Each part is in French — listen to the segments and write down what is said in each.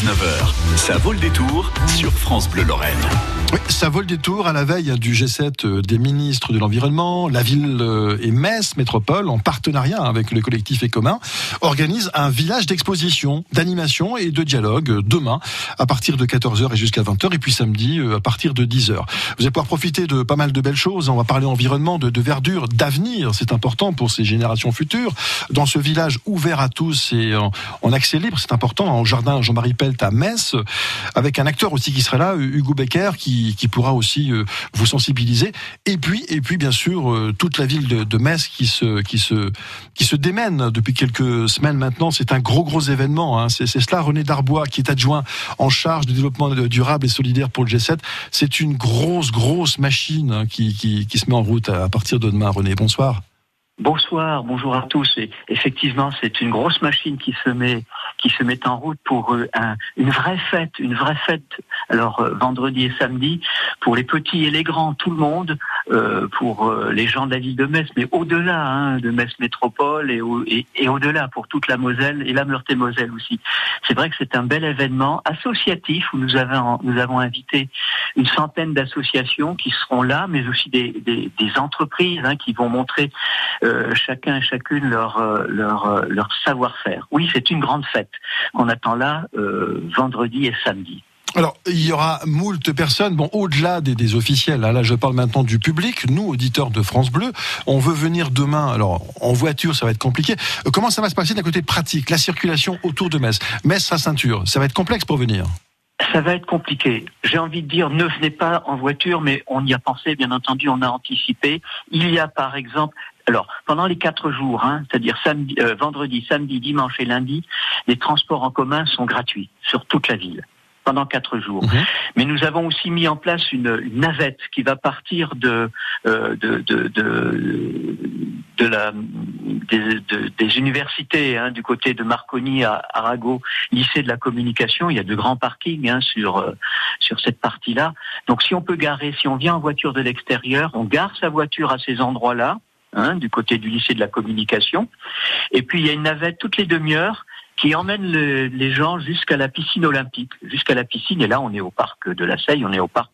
19h, ça vaut le détour sur France Bleu Lorraine. Oui, ça vaut le détour à la veille du G7 euh, des ministres de l'Environnement. La ville euh, et Metz Métropole, en partenariat avec le collectif Et Commun, organise un village d'exposition, d'animation et de dialogue euh, demain à partir de 14h et jusqu'à 20h et puis samedi à partir de 10h. Vous allez pouvoir profiter de pas mal de belles choses. On va parler environnement, de, verdure, d'avenir. C'est important pour ces générations futures. Dans ce village ouvert à tous et en, accès libre, c'est important, au jardin Jean-Marie À Metz, avec un acteur aussi qui sera là, Hugo Becker, qui qui, pourra aussi euh, vous sensibiliser. Et puis, et puis bien sûr, euh, toute la ville de, Metz qui se, qui se, qui se démène depuis quelques semaines maintenant. C'est un gros, gros événement. Hein. C'est cela, René Darbois, qui est adjoint en charge du développement durable et solidaire pour le G7. C'est une grosse, grosse machine hein, qui, qui, se met en route à partir de demain. René, bonsoir. Bonsoir, bonjour à tous. Et effectivement, c'est une grosse machine qui se met qui se met en route pour euh, un, une vraie fête, une vraie fête. Alors euh, vendredi et samedi pour les petits et les grands, tout le monde, euh, pour euh, les gens de la ville de Metz, mais au-delà hein, de Metz métropole et, au, et, et au-delà pour toute la Moselle et la Meurthe-et-Moselle aussi. C'est vrai que c'est un bel événement associatif où nous avons nous avons invité une centaine d'associations qui seront là, mais aussi des, des, entreprises hein, qui vont montrer euh, chacun et chacune leur euh, leur, euh, leur savoir-faire. Oui, c'est une grande fête qu'on attend là vendredi et samedi. Alors, il y aura moult personnes, bon, au-delà des, des, officiels, hein, là je parle maintenant du public, nous, auditeurs de France Bleu, on veut venir demain, alors en voiture ça va être compliqué. Comment ça va se passer d'un côté pratique, la circulation autour de Metz? Metz, sa ceinture, ça va être complexe pour venir ça va être compliqué. J'ai envie de dire, ne venez pas en voiture, mais on y a pensé, bien entendu, on a anticipé. Il y a par exemple alors, pendant les quatre jours, hein, c'est-à-dire samedi, euh, vendredi, samedi, dimanche et lundi, les transports en commun sont gratuits sur toute la ville pendant quatre jours. Mmh. Mais nous avons aussi mis en place une, une navette qui va partir de, euh, de, de, de, de la, des, universités, hein, du côté de Marconi à Arago, lycée de la communication. Il y a de grands parkings hein, sur, euh, sur cette partie-là. Donc si on peut garer, si on vient en voiture de l'extérieur, on gare sa voiture à ces endroits-là. Hein, du côté du lycée de la communication. Et puis il y a une navette toutes les demi-heures qui emmène le, les gens jusqu'à la piscine olympique, jusqu'à la piscine. Et là, on est au parc de la Seille, on est au parc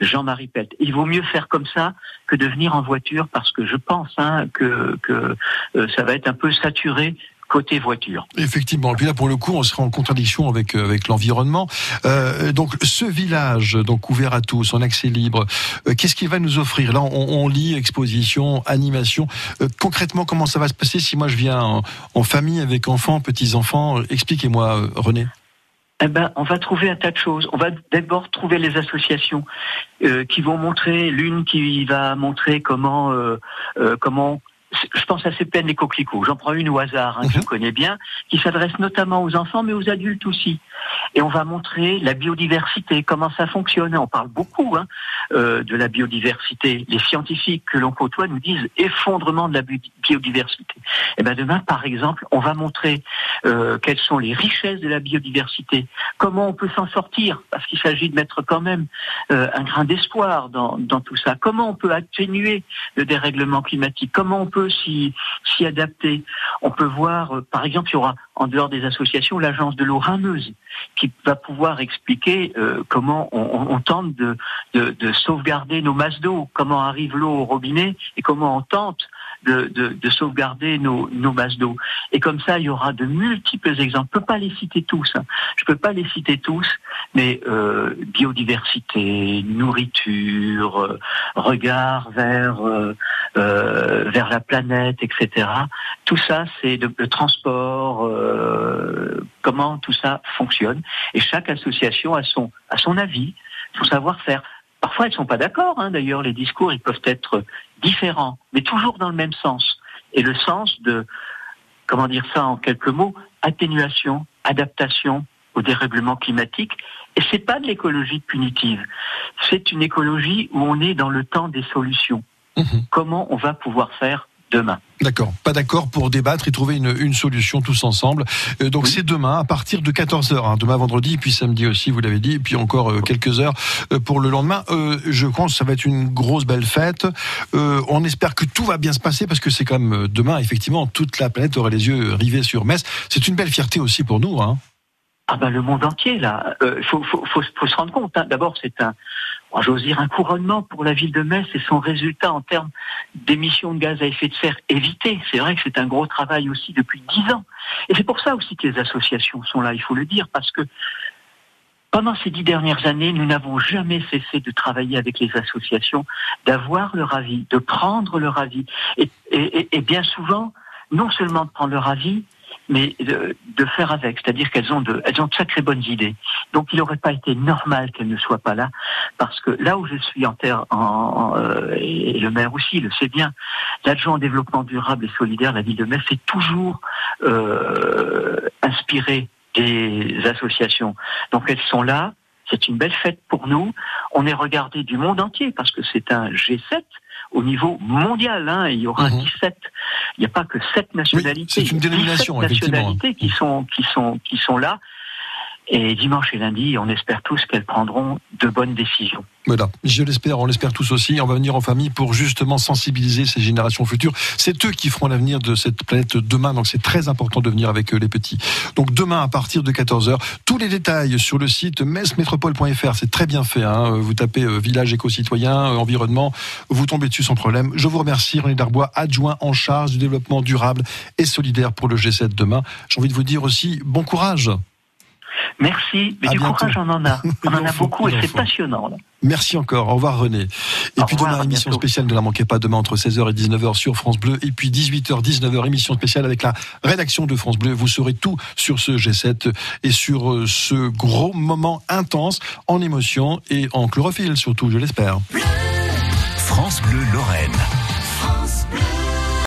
Jean-Marie Pelt. Il vaut mieux faire comme ça que de venir en voiture parce que je pense hein, que, que euh, ça va être un peu saturé côté voiture. Effectivement. Et puis là, pour le coup, on sera en contradiction avec euh, avec l'environnement. Euh, donc, ce village, donc ouvert à tous, en accès libre, euh, qu'est-ce qu'il va nous offrir? Là, on, on, lit exposition, animation. Euh, concrètement, comment ça va se passer si moi je viens en, en famille avec enfants, petits enfants Expliquez-moi, René. Eh ben, on va trouver un tas de choses. On va d'abord trouver les associations euh, qui vont montrer, l'une qui va montrer comment euh, euh, comment je pense à ces peines des coquelicots. J'en prends une au hasard, hein, que je connais bien, qui s'adresse notamment aux enfants, mais aux adultes aussi. Et on va montrer la biodiversité, comment ça fonctionne. On parle beaucoup hein, euh, de la biodiversité. Les scientifiques que l'on côtoie nous disent effondrement de la biodiversité. Et ben demain, par exemple, on va montrer euh, quelles sont les richesses de la biodiversité, comment on peut s'en sortir, parce qu'il s'agit de mettre quand même euh, un grain d'espoir dans, dans tout ça. Comment on peut atténuer le dérèglement climatique, comment on peut s'y adapter? On peut voir, euh, par exemple, il y aura en dehors des associations l'agence de l'eau rameuse qui va pouvoir expliquer euh, comment on, tente de, de, de, sauvegarder nos masses d'eau, comment arrive l'eau au robinet et comment on tente de, de, de sauvegarder nos, masses d'eau. Et comme ça, il y aura de multiples exemples. Je peux pas les citer tous. Hein. Je peux pas les citer tous, mais euh, biodiversité, nourriture, regard vers euh, vers la planète, etc. Tout ça, c'est le transport, euh, comment tout ça fonctionne. Et chaque association a son a son avis, son savoir-faire. Parfois, elles ne sont pas d'accord. Hein, D'ailleurs, les discours, ils peuvent être différents, mais toujours dans le même sens. Et le sens de, comment dire ça en quelques mots, atténuation, adaptation au dérèglement climatique. Et c'est pas de l'écologie punitive. C'est une écologie où on est dans le temps des solutions. Mmh. Comment on va pouvoir faire demain. D'accord, pas d'accord pour débattre et trouver une, une solution tous ensemble. Euh, donc oui. c'est demain à partir de 14h, hein, demain vendredi, puis samedi aussi, vous l'avez dit, et puis encore euh, quelques heures euh, pour le lendemain. Je pense que ça va être une grosse belle fête. On espère que tout va bien se passer parce que c'est quand même demain, effectivement, toute la planète aura les yeux rivés sur Metz. C'est une belle fierté aussi pour nous. Hein. ah ben le monde entier là, il faut, faut, faut, faut, se rendre compte. Hein. D'abord, c'est un, j'ose dire un couronnement pour la ville de Metz et son résultat en termes d'émissions de gaz à effet de serre évitées. C'est vrai que c'est un gros travail aussi depuis dix ans. Et c'est pour ça aussi que les associations sont là, il faut le dire, parce que pendant ces dix dernières années, nous n'avons jamais cessé de travailler avec les associations, d'avoir leur avis, de prendre leur avis. Et, et, et bien souvent, non seulement de prendre leur avis, mais de, de faire avec. C'est-à-dire qu'elles ont de, elles ont de sacrées bonnes idées. Donc il n'aurait pas été normal qu'elles ne soient pas là, parce que là où je suis en terre, en, euh, et le maire aussi le sait bien, l'adjoint développement durable et solidaire, la ville de Metz, est toujours euh, inspiré des associations. Donc elles sont là. C'est une belle fête pour nous. On est regardé du monde entier parce que c'est un G7 au niveau mondial. Hein, il y aura 17. Il n'y a pas que 7 nationalités. c'est une dénomination, nationalités qui sont, qui sont, qui sont là. Et dimanche et lundi, on espère tous qu'elles prendront de bonnes décisions. Voilà, je l'espère, on l'espère tous aussi. On va venir en famille pour justement sensibiliser ces générations futures. C'est eux qui feront l'avenir de cette planète demain, donc c'est très important de venir avec les petits. Donc demain à partir de 14h, tous les détails sur le site messmétropole.fr, c'est très bien fait. Hein. Vous tapez euh, village éco-citoyen, euh, environnement, vous tombez dessus sans problème. Je vous remercie, René Darbois, adjoint en charge du développement durable et solidaire pour le G7 demain. J'ai envie de vous dire aussi bon courage. Merci, mais du courage on en a. On en a beaucoup et c'est passionnant. Merci encore. Au revoir René. Et puis demain, émission spéciale, ne la manquez pas demain entre 16h et 19h sur France Bleu. Et puis 18h, 19h, émission spéciale avec la rédaction de France Bleu. Vous saurez tout sur ce G7 et sur euh, ce gros moment intense en émotion et en chlorophylle surtout, je l'espère. France Bleu Lorraine.